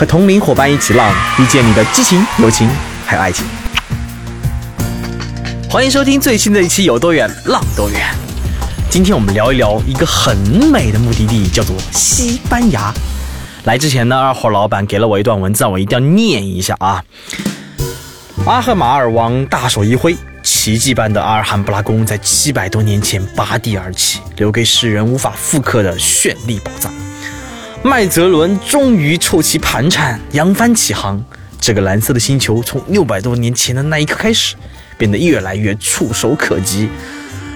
和同龄伙伴一起浪，遇见你的激情、友情还有爱情。欢迎收听最新的一期《有多远浪多远》。今天我们聊一聊一个很美的目的地，叫做西班牙。来之前呢，二号老板给了我一段文字，我一定要念一下啊。阿赫马尔王大手一挥，奇迹般的阿尔罕布拉宫在七百多年前拔地而起，留给世人无法复刻的绚丽宝藏。麦哲伦终于凑齐盘缠，扬帆起航。这个蓝色的星球从六百多年前的那一刻开始，变得越来越触手可及。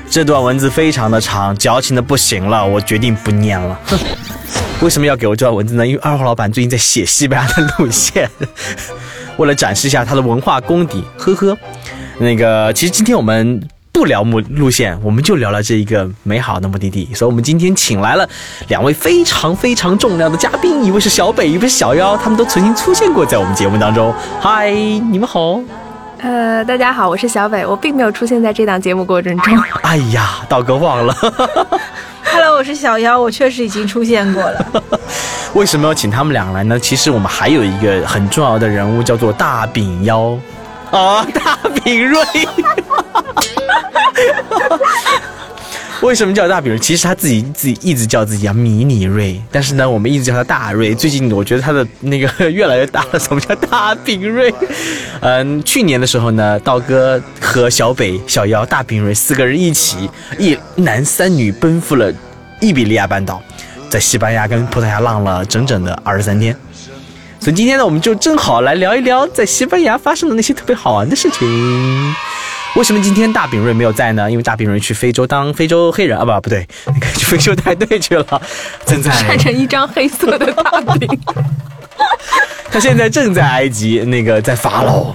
这段文字非常的长，矫情的不行了，我决定不念了。哼，为什么要给我这段文字呢？因为二号老板最近在写西班牙的路线。为了展示一下他的文化功底，呵呵，那个其实今天我们不聊目路线，我们就聊聊这一个美好的目的地。所以，我们今天请来了两位非常非常重要的嘉宾，一位是小北，一位是小妖，他们都曾经出现过在我们节目当中。嗨，你们好。呃，大家好，我是小北，我并没有出现在这档节目过程中。哎呀，道哥忘了。Hello，我是小妖，我确实已经出现过了。为什么要请他们俩来呢？其实我们还有一个很重要的人物，叫做大饼妖。啊，大饼瑞。为什么叫大饼瑞？其实他自己自己一直叫自己叫迷你瑞，但是呢，我们一直叫他大瑞。最近我觉得他的那个 越来越大了。什么叫大饼瑞？嗯，去年的时候呢，道哥和小北、小妖、大饼瑞四个人一起一男三女奔赴了伊比利亚半岛，在西班牙跟葡萄牙浪了整整的二十三天。所以今天呢，我们就正好来聊一聊在西班牙发生的那些特别好玩的事情。为什么今天大饼瑞没有在呢？因为大饼瑞去非洲当非洲黑人啊，不不对，那 个去非洲带队去了，正在晒成一张黑色的大饼。他现在正在埃及那个在法老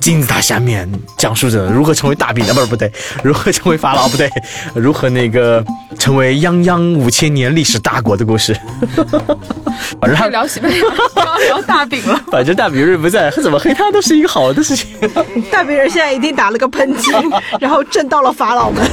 金字塔下面讲述着如何成为大饼啊，不是不对，如何成为法老不对，如何那个成为泱泱五千年历史大国的故事。反正他聊西班牙，要聊大饼了。反正大饼人不在，怎么黑他都是一个好的事情。大饼人现在一定打了个喷嚏，然后震到了法老们。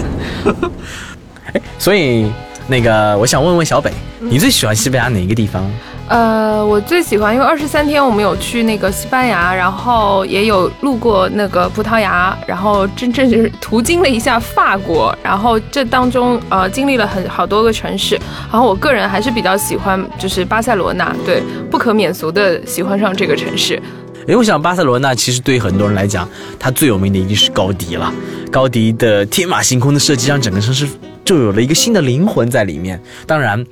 所以那个我想问问小北，你最喜欢西班牙哪一个地方？呃，我最喜欢，因为二十三天我们有去那个西班牙，然后也有路过那个葡萄牙，然后真正是途经了一下法国，然后这当中呃经历了很好多个城市，然后我个人还是比较喜欢就是巴塞罗那，对，不可免俗的喜欢上这个城市。因为我想巴塞罗那其实对于很多人来讲，它最有名的一定是高迪了。高迪的天马行空的设计让整个城市就有了一个新的灵魂在里面。当然，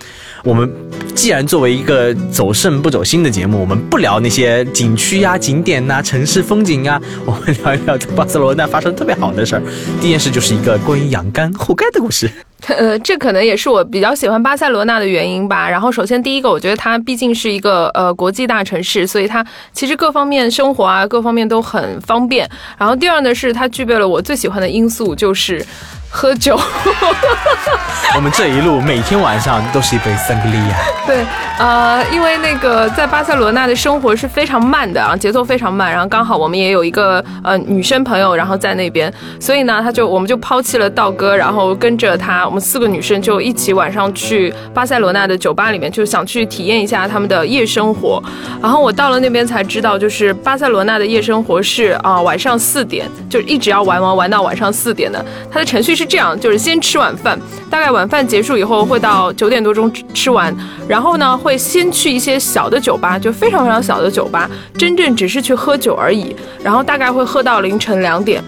我们既然作为一个走肾不走心的节目，我们不聊那些景区呀、景点呐、城市风景啊，我们聊一聊在巴塞罗那发生特别好的事儿。第一件事就是一个关于养肝护肝的故事。呃，这可能也是我比较喜欢巴塞罗那的原因吧。然后，首先第一个，我觉得它毕竟是一个呃国际大城市，所以它其实各方面生活啊，各方面都很方便。然后第二呢，是它具备了我最喜欢的因素，就是喝酒。我们这一路每天晚上都是一杯桑格利亚。对，呃，因为那个在巴塞罗那的生活是非常慢的啊，节奏非常慢。然后刚好我们也有一个呃女生朋友，然后在那边，所以呢，他就我们就抛弃了道哥，然后跟着他，我们四个女生就一起晚上去巴塞罗那的酒吧里面，就想去体验一下他们的夜生活。然后我到了那边才知道，就是巴塞罗那的夜生活是啊、晚上四点就一直要玩玩玩到晚上四点的。它的程序是这样，就是先吃晚饭，大概晚饭结束以后会到九点多钟吃完，然后呢会先去一些小的酒吧，就非常非常小的酒吧，真正只是去喝酒而已，然后大概会喝到凌晨两点。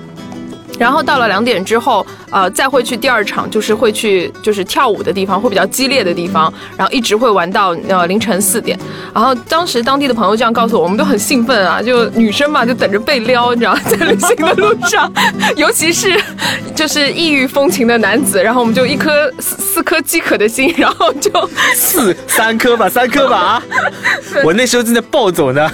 然后到了两点之后，呃，再会去第二场，就是会去就是跳舞的地方，会比较激烈的地方，然后一直会玩到呃凌晨四点。然后当时当地的朋友这样告诉我，我们都很兴奋啊，就女生嘛，就等着被撩，你知道，在旅行的路上，尤 其是就是异域风情的男子，然后我们就一颗四四颗饥渴的心，然后就四三颗吧，三颗吧啊！我那时候正在暴走呢。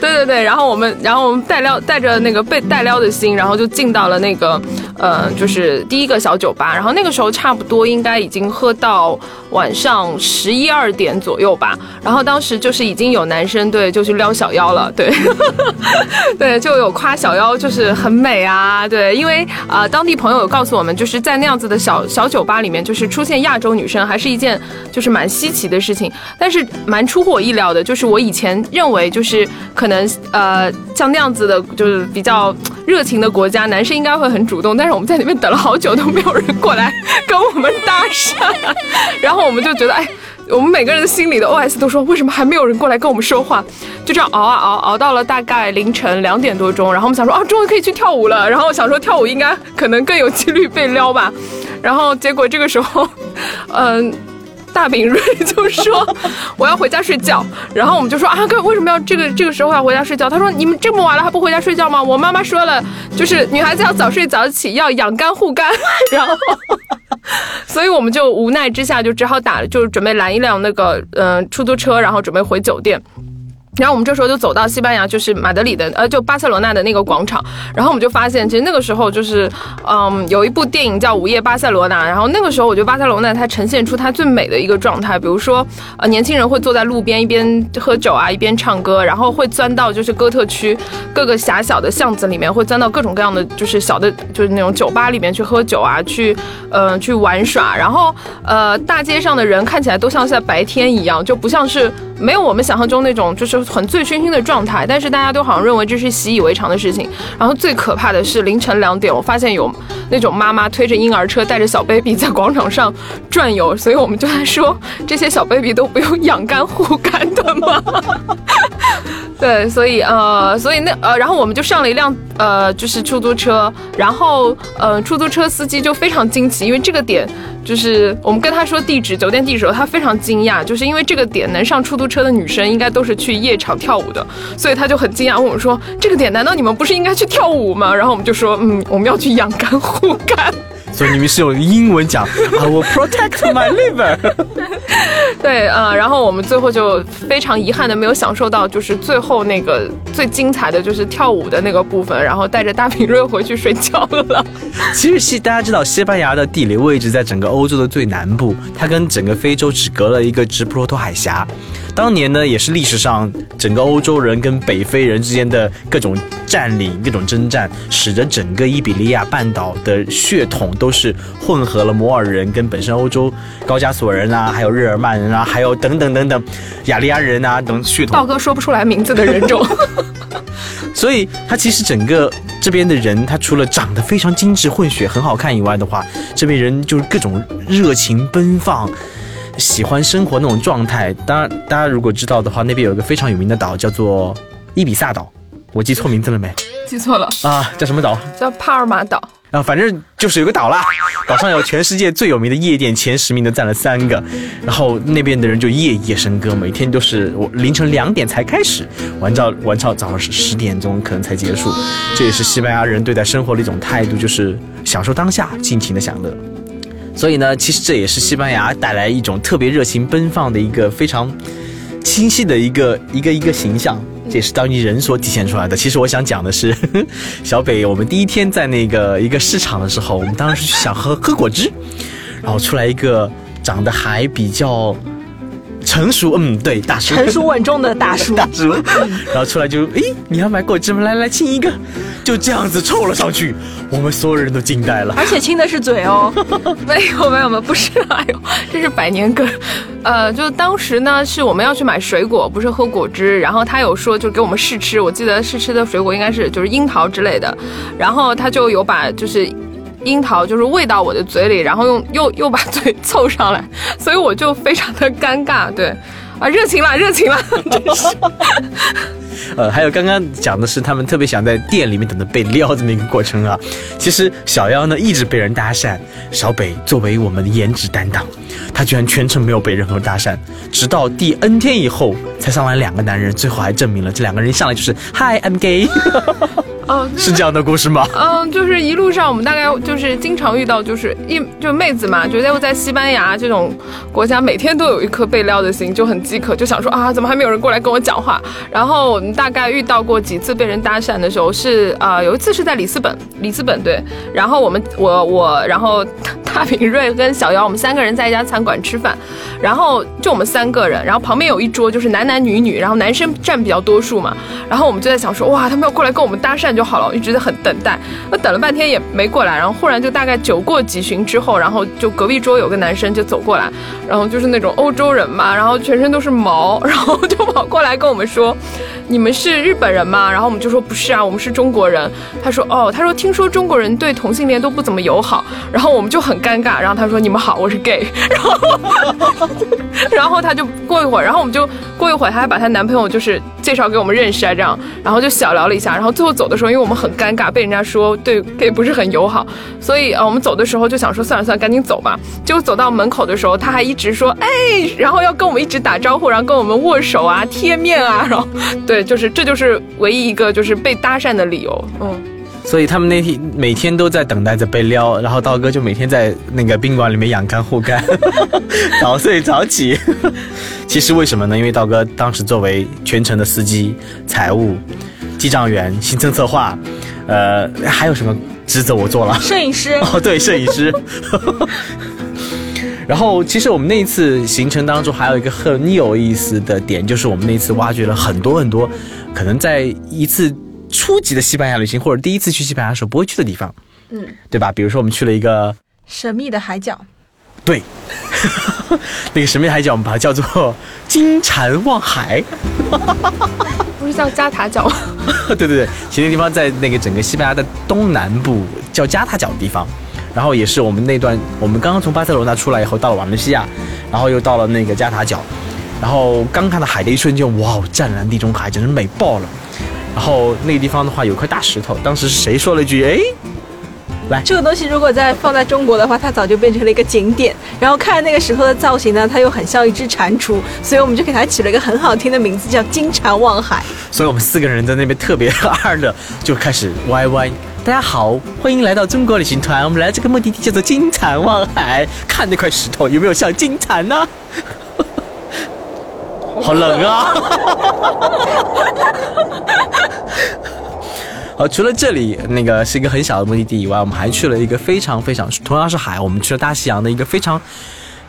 对对对，然后我们，然后我们带撩带着那个被带撩的心，然后就进到了那个，呃，就是第一个小酒吧。然后那个时候差不多应该已经喝到晚上十一二点左右吧。然后当时就是已经有男生对就去撩小妖了，对，对，就有夸小妖就是很美啊，对，因为呃当地朋友有告诉我们，就是在那样子的小小酒吧里面，就是出现亚洲女生还是一件就是蛮稀奇的事情。但是蛮出乎我意料的，就是我以前认为就是可能呃像那样子的，就是比较热情的国家，男生应该会很主动。但是我们在那边等了好久都没有人过来跟我们搭讪，然 后我们就觉得哎。我们每个人心里的 OS 都说，为什么还没有人过来跟我们说话？就这样熬啊熬，熬到了大概凌晨两点多钟，然后我们想说啊，终于可以去跳舞了。然后想说跳舞应该可能更有几率被撩吧。然后结果这个时候，嗯，大饼瑞就说我要回家睡觉。然后我们就说啊，哥为什么要这个这个时候要回家睡觉？他说你们这么晚了还不回家睡觉吗？我妈妈说了，就是女孩子要早睡早起，要养肝护肝。然后。所以我们就无奈之下，就只好打，就是准备拦一辆那个嗯出租车，然后准备回酒店。然后我们这时候就走到西班牙，就是马德里的，呃，就巴塞罗那的那个广场。然后我们就发现，其实那个时候就是，嗯，有一部电影叫《午夜巴塞罗那》。然后那个时候，我觉得巴塞罗那它呈现出它最美的一个状态。比如说，呃，年轻人会坐在路边一边喝酒啊，一边唱歌，然后会钻到就是哥特区各个狭小的巷子里面，会钻到各种各样的就是小的，就是那种酒吧里面去喝酒啊，去，呃，去玩耍。然后，呃，大街上的人看起来都像是在白天一样，就不像是没有我们想象中那种就是。很醉醺醺的状态，但是大家都好像认为这是习以为常的事情。然后最可怕的是凌晨两点，我发现有那种妈妈推着婴儿车带着小 baby 在广场上转悠，所以我们就在说这些小 baby 都不用养肝护肝的吗？对，所以呃，所以那呃，然后我们就上了一辆呃，就是出租车，然后呃，出租车司机就非常惊奇，因为这个点就是我们跟他说地址酒店地址，他非常惊讶，就是因为这个点能上出租车的女生应该都是去夜常跳舞的，所以他就很惊讶问我们说，这个点难道你们不是应该去跳舞吗？然后我们就说，嗯，我们要去养肝护肝。所以你们是用英文讲，I will protect my liver。对，呃，然后我们最后就非常遗憾的没有享受到，就是最后那个最精彩的就是跳舞的那个部分，然后带着大平瑞回去睡觉了。其实西大家知道，西班牙的地理位置在整个欧洲的最南部，它跟整个非洲只隔了一个直布罗陀海峡。当年呢，也是历史上整个欧洲人跟北非人之间的各种占领、各种征战，使得整个伊比利亚半岛的血统都是混合了摩尔人跟本身欧洲高加索人啊，还有日耳曼人啊，还有等等等等雅利安人啊等血统。道哥说不出来名字的人种，所以他其实整个这边的人，他除了长得非常精致、混血很好看以外的话，这边人就是各种热情奔放。喜欢生活那种状态，当然，大家如果知道的话，那边有一个非常有名的岛叫做伊比萨岛，我记错名字了没？记错了啊，叫什么岛？叫帕尔马岛。啊，反正就是有个岛啦，岛上有全世界最有名的夜店，前十名的占了三个，然后那边的人就夜夜笙歌，每天都是我凌晨两点才开始，玩到玩到早上十十点钟可能才结束，这也是西班牙人对待生活的一种态度，就是享受当下，尽情的享乐。所以呢，其实这也是西班牙带来一种特别热情奔放的一个非常清晰的一个一个一个形象，这也是当地人所体现出来的。其实我想讲的是，小北，我们第一天在那个一个市场的时候，我们当时想喝喝果汁，然后出来一个长得还比较。成熟，嗯，对，大叔，成熟稳重的大叔，大叔，然后出来就，诶，你要买果汁吗？来来，亲一个，就这样子凑了上去，我们所有人都惊呆了，而且亲的是嘴哦，没有没有没有，不是，哎呦，这是百年梗，呃，就当时呢是我们要去买水果，不是喝果汁，然后他有说就给我们试吃，我记得试吃的水果应该是就是樱桃之类的，然后他就有把就是。樱桃就是喂到我的嘴里，然后用 又又把嘴凑上来，所以我就非常的尴尬。对，啊，热情了，热情了。呃，还有刚刚讲的是他们特别想在店里面等着被撩的那个过程啊。其实小妖呢一直被人搭讪，小北作为我们的颜值担当，他居然全程没有被任何搭讪，直到第 N 天以后才上来两个男人，最后还证明了这两个人一上来就是 Hi I'm gay。哦，是这样的故事吗？嗯，就是一路上我们大概就是经常遇到，就是一就妹子嘛，觉得又在西班牙这种国家，每天都有一颗被撩的心，就很饥渴，就想说啊，怎么还没有人过来跟我讲话？然后我们大概遇到过几次被人搭讪的时候，是啊、有一次是在里斯本，里斯本对，然后我们我我然后大平瑞跟小姚，我们三个人在一家餐馆吃饭，然后就我们三个人，然后旁边有一桌就是男男女女，然后男生占比较多数嘛，然后我们就在想说，哇，他们要过来跟我们搭讪就好了，一直在很等待，那等了半天也没过来，然后忽然就大概酒过几巡之后，然后就隔壁桌有个男生就走过来，然后就是那种欧洲人嘛，然后全身都是毛，然后就跑过来跟我们说，你们是日本人吗？然后我们就说不是啊，我们是中国人。他说哦，他说听说中国人对同性恋都不怎么友好，然后我们就很尴尬，然后他说你们好，我是 gay，然后然后他就过一会儿，然后我们就过一会儿，他还把她男朋友就是介绍给我们认识啊，这样，然后就小聊了一下，然后最后走的时候，因为我们很尴尬，被人家说对 gay 不是很友好，所以呃我们走的时候就想说算了算了，赶紧走吧。结果走到门口的时候，他还一直说哎，然后要跟我们一直打招呼，然后跟我们握手啊、贴面啊，然后对，就是这就是唯一一个就是被搭讪的理由，嗯。所以他们那天每天都在等待着被撩，然后道哥就每天在那个宾馆里面养肝护肝，早睡早起。其实为什么呢？因为道哥当时作为全程的司机、财务、记账员、行程策划，呃，还有什么职责我做了？摄影师 哦，对，摄影师。然后，其实我们那一次行程当中还有一个很有意思的点，就是我们那次挖掘了很多很多，可能在一次初级的西班牙旅行或者第一次去西班牙的时候不会去的地方，嗯，对吧？比如说我们去了一个，神秘的海角，对，那个神秘海角，我们把它叫做金蝉望海。不是叫加塔角吗？对 对对，其实那个地方在那个整个西班牙的东南部，叫加塔角的地方。然后也是我们那段，我们刚刚从巴塞罗那出来以后，到了瓦伦西亚，然后又到了那个加塔角，然后刚看到海的一瞬间，哇，湛蓝地中海简直美爆了。然后那个地方的话有块大石头，当时是谁说了一句？哎，这个东西如果在放在中国的话，它早就变成了一个景点。然后看那个石头的造型呢，它又很像一只蟾蜍，所以我们就给它起了一个很好听的名字，叫金蟾望海。所以我们四个人在那边特别二的就开始歪歪。大家好，欢迎来到中国旅行团。我们来这个目的地叫做金蟾望海，看那块石头有没有像金蟾呢？好冷啊！好，除了这里那个是一个很小的目的地以外，我们还去了一个非常非常同样是海，我们去了大西洋的一个非常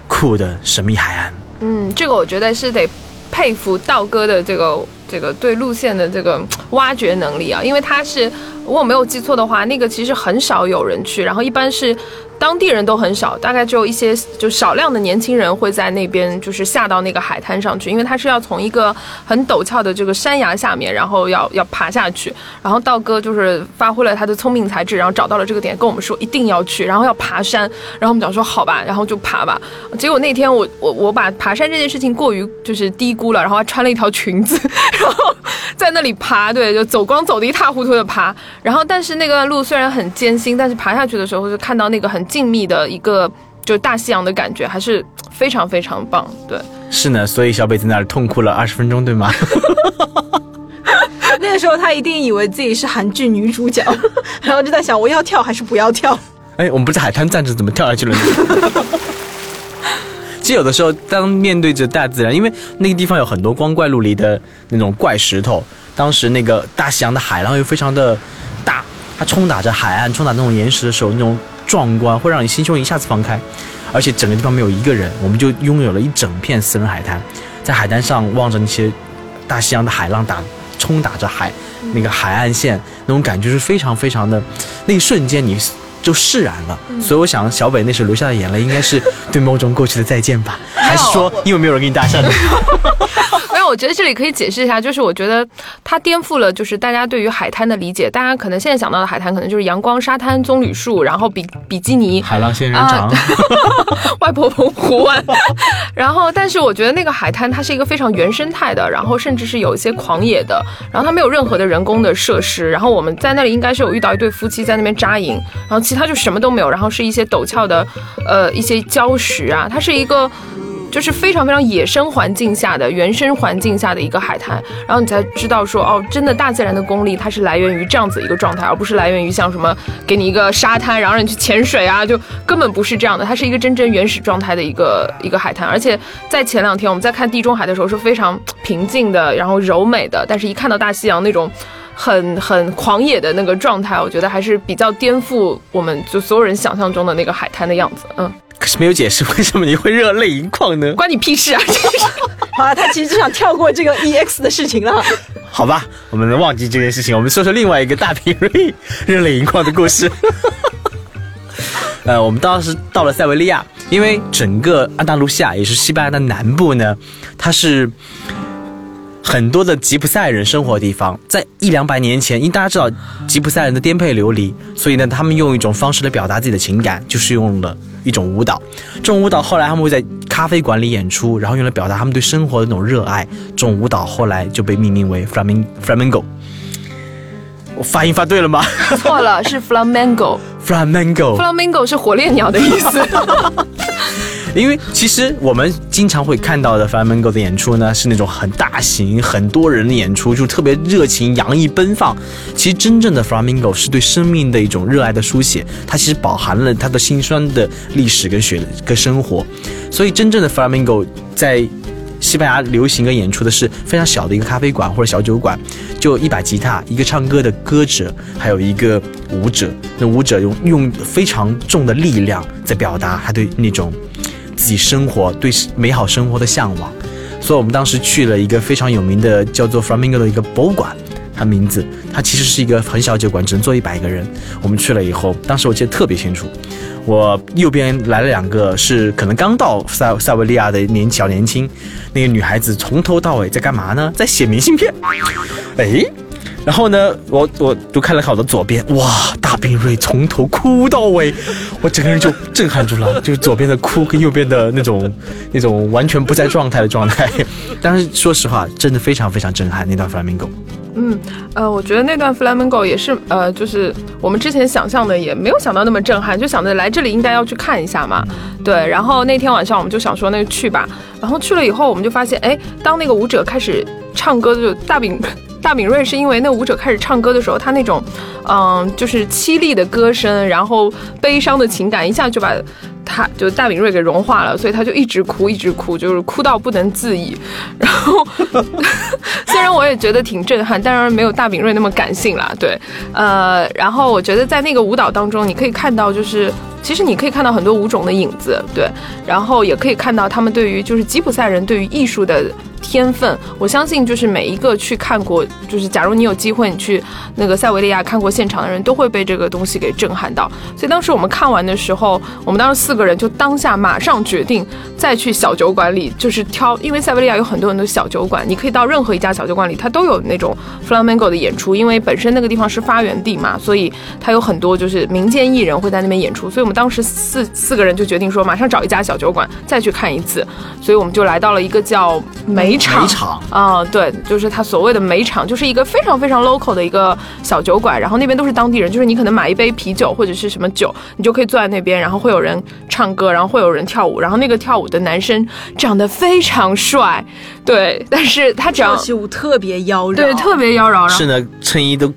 酷的神秘海岸。嗯，这个我觉得是得佩服道哥的这个这个对路线的这个挖掘能力啊，因为他是我没有记错的话，那个其实很少有人去，然后一般是当地人都很少，大概只有一些就少量的年轻人会在那边就是下到那个海滩上去，因为他是要从一个很陡峭的这个山崖下面，然后要要爬下去，然后道哥就是发挥了他的聪明才智，然后找到了这个点，跟我们说一定要去，然后要爬山，然后我们讲说好吧，然后就爬吧，结果那天我我我把爬山这件事情过于就是低估了，然后还穿了一条裙子，然后在那里爬，对，就走光走的一塌糊涂的爬，然后但是那个路虽然很艰辛，但是爬下去的时候就看到那个很静谧的一个就是大西洋的感觉，还是非常非常棒，对。是呢，所以小北在那儿痛哭了二十分钟，对吗？那个时候他一定以为自己是韩剧女主角，然后就在想我要跳还是不要跳。哎，我们不是海滩站着，怎么跳下去了呢？其实有的时候，当面对着大自然，因为那个地方有很多光怪陆离的那种怪石头，当时那个大西洋的海浪又非常的大，它冲打着海岸，冲打那种岩石的时候，那种壮观会让你心胸一下子放开，而且整个地方没有一个人，我们就拥有了一整片私人海滩，在海滩上望着那些大西洋的海浪打冲打着海，那个海岸线那种感觉是非常非常的，那一瞬间你就释然了。所以我想小北那时候流下的眼泪，应该是对某种过去的再见吧，还是说因为没有人给你搭讪 我觉得这里可以解释一下，就是我觉得它颠覆了就是大家对于海滩的理解。大家可能现在想到的海滩，可能就是阳光、沙滩、棕榈树，然后比比基尼、海浪仙人掌，外婆澎湖湾。然后，但是我觉得那个海滩它是一个非常原生态的，然后甚至是有一些狂野的，然后它没有任何的人工的设施。然后我们在那里应该是有遇到一对夫妻在那边扎营，然后其他就什么都没有，然后是一些陡峭的，呃，一些礁石啊，它是一个。就是非常非常野生环境下的原生环境下的一个海滩，然后你才知道说哦，真的大自然的功力它是来源于这样子一个状态，而不是来源于像什么给你一个沙滩，然后让你去潜水啊，就根本不是这样的，它是一个真正原始状态的一个一个海滩。而且在前两天我们在看地中海的时候是非常平静的，然后柔美的，但是一看到大西洋那种。很很狂野的那个状态，我觉得还是比较颠覆我们就所有人想象中的那个海滩的样子。嗯，可是没有解释为什么你会热泪盈眶呢？关你屁事啊！好了，他其实就想跳过这个 EX 的事情了。好吧，我们忘记这件事情，我们说说另外一个大平瑞热泪盈眶的故事。呃，我们当时到了塞维利亚，因为整个安达卢西亚也是西班牙的南部呢，它是。很多的吉普赛人生活的地方，在一两百年前，因为大家知道吉普赛人的颠沛流离，所以呢，他们用一种方式来表达自己的情感，就是用了一种舞蹈。这种舞蹈后来他们会在咖啡馆里演出，然后用来表达他们对生活的那种热爱。这种舞蹈后来就被命名为 flamin flamingo。我发音发对了吗？错了，是 flamingo。flamingo。flamingo 是火烈鸟的意思。因为其实我们经常会看到的 Flamingo 的演出呢，是那种很大型、很多人的演出，就特别热情、洋溢、奔放。其实真正的 Flamingo 是对生命的一种热爱的书写，它其实饱含了它的辛酸的历史跟血跟生活。所以真正的 Flamingo 在西班牙流行跟演出的是非常小的一个咖啡馆或者小酒馆，就一把吉他、一个唱歌的歌者，还有一个舞者。那舞者用用非常重的力量在表达他对那种。自己生活对美好生活的向往，所以我们当时去了一个非常有名的叫做 Flamingo 的一个博物馆，它名字它其实是一个很小酒馆，只能坐一百个人。我们去了以后，当时我记得特别清楚，我右边来了两个是可能刚到塞塞维利亚的年小年轻，那个女孩子从头到尾在干嘛呢？在写明信片。哎。然后呢，我我就看了看我的左边，哇，大冰瑞从头哭到尾，我整个人就震撼住了，就是左边的哭跟右边的那种那种完全不在状态的状态。但是说实话，真的非常非常震撼那段 flamingo。嗯，呃，我觉得那段 flamingo 也是，呃，就是我们之前想象的也没有想到那么震撼，就想着来这里应该要去看一下嘛。对，然后那天晚上我们就想说那就去吧，然后去了以后我们就发现，哎，当那个舞者开始唱歌，就大饼。大敏锐是因为那舞者开始唱歌的时候，他那种，嗯，就是凄厉的歌声，然后悲伤的情感一下就把他就大敏锐给融化了，所以他就一直哭，一直哭，就是哭到不能自已。然后 虽然我也觉得挺震撼，当然没有大敏锐那么感性啦。对，呃，然后我觉得在那个舞蹈当中，你可以看到，就是其实你可以看到很多舞种的影子，对，然后也可以看到他们对于就是吉普赛人对于艺术的。天分，我相信就是每一个去看过，就是假如你有机会你去那个塞维利亚看过现场的人，都会被这个东西给震撼到。所以当时我们看完的时候，我们当时四个人就当下马上决定再去小酒馆里，就是挑，因为塞维利亚有很多很多小酒馆，你可以到任何一家小酒馆里，它都有那种 flamenco 的演出，因为本身那个地方是发源地嘛，所以它有很多就是民间艺人会在那边演出。所以我们当时四四个人就决定说，马上找一家小酒馆再去看一次。所以我们就来到了一个叫梅。煤场啊，对，就是他所谓的煤场，就是一个非常非常 local 的一个小酒馆，然后那边都是当地人，就是你可能买一杯啤酒或者是什么酒，你就可以坐在那边，然后会有人唱歌，然后会有人跳舞，然后那个跳舞的男生长得非常帅，对，但是他跳起舞特别妖娆，对，特别妖娆，是呢，衬衣都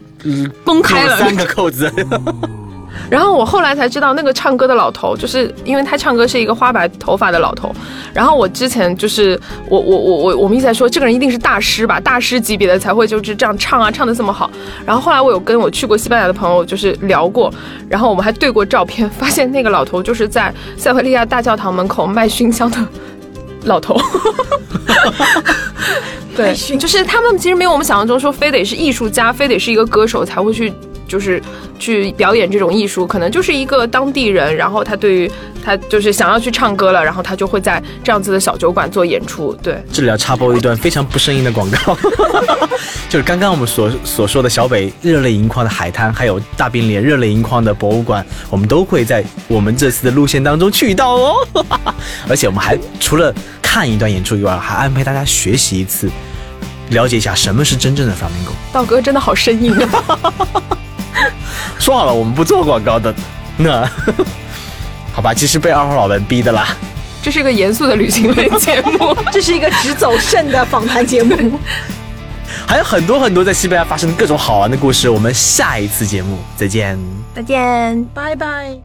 崩开了。三个扣子。然后我后来才知道，那个唱歌的老头，就是因为他唱歌是一个花白头发的老头。然后我之前就是我我我我我们一直在说，这个人一定是大师吧，大师级别的才会就是这样唱啊，唱的这么好。然后后来我有跟我去过西班牙的朋友就是聊过，然后我们还对过照片，发现那个老头就是在塞维利亚大教堂门口卖熏香的 老头。对，就是他们其实没有我们想象中说非得是艺术家，非得是一个歌手才会去。就是去表演这种艺术，可能就是一个当地人，然后他对于他就是想要去唱歌了，然后他就会在这样子的小酒馆做演出。对，这里要插播一段非常不生硬的广告，就是刚刚我们所所说的小北热泪盈眶的海滩，还有大冰脸热泪盈眶的博物馆，我们都会在我们这次的路线当中去到哦。而且我们还除了看一段演出以外，还安排大家学习一次，了解一下什么是真正的 flamingo。道哥真的好生硬啊！说好了，我们不做广告的，那 好吧，其实被二号老板逼的啦。这是一个严肃的旅行类节目。这是一个只走肾的访谈节目。还有很多很多在西班牙发生的各种好玩的故事，我们下一次节目再见。再见，拜拜。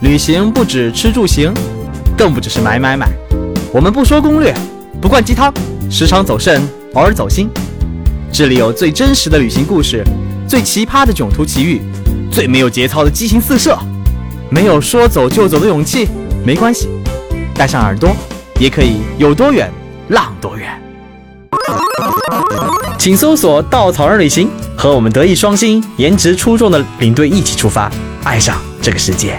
旅行不止吃住行，更不只是买买买。我们不说攻略，不灌鸡汤，时常走肾，偶尔走心。这里有最真实的旅行故事，最奇葩的囧途奇遇，最没有节操的激情四射。没有说走就走的勇气，没关系，带上耳朵，也可以有多远浪多远。请搜索“稻草人旅行”，和我们德艺双馨、颜值出众的领队一起出发，爱上这个世界。